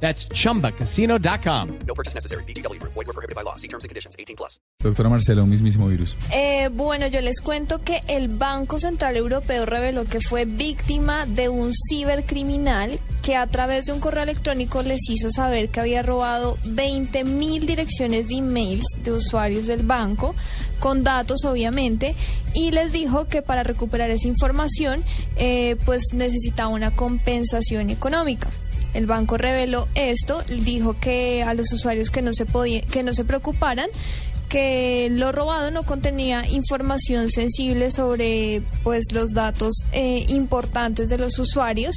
That's chumbacasino.com. No purchase necessary. BGW. Void were prohibited by law. See terms and conditions. 18 plus. Doctora Marcela, un mismísimo virus. Eh, bueno, yo les cuento que el Banco Central Europeo reveló que fue víctima de un cibercriminal que a través de un correo electrónico les hizo saber que había robado 20 mil direcciones de emails de usuarios del banco, con datos obviamente, y les dijo que para recuperar esa información, eh, pues necesitaba una compensación económica. El banco reveló esto, dijo que a los usuarios que no se podía, que no se preocuparan, que lo robado no contenía información sensible sobre pues los datos eh, importantes de los usuarios.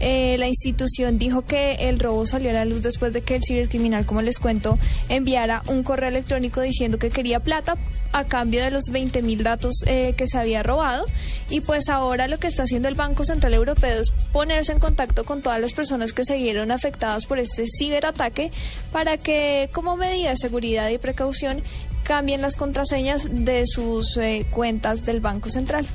Eh, la institución dijo que el robo salió a la luz después de que el cibercriminal, como les cuento, enviara un correo electrónico diciendo que quería plata a cambio de los 20 mil datos eh, que se había robado. Y pues ahora lo que está haciendo el Banco Central Europeo es ponerse en contacto con todas las personas que se vieron afectadas por este ciberataque para que como medida de seguridad y precaución cambien las contraseñas de sus eh, cuentas del Banco Central.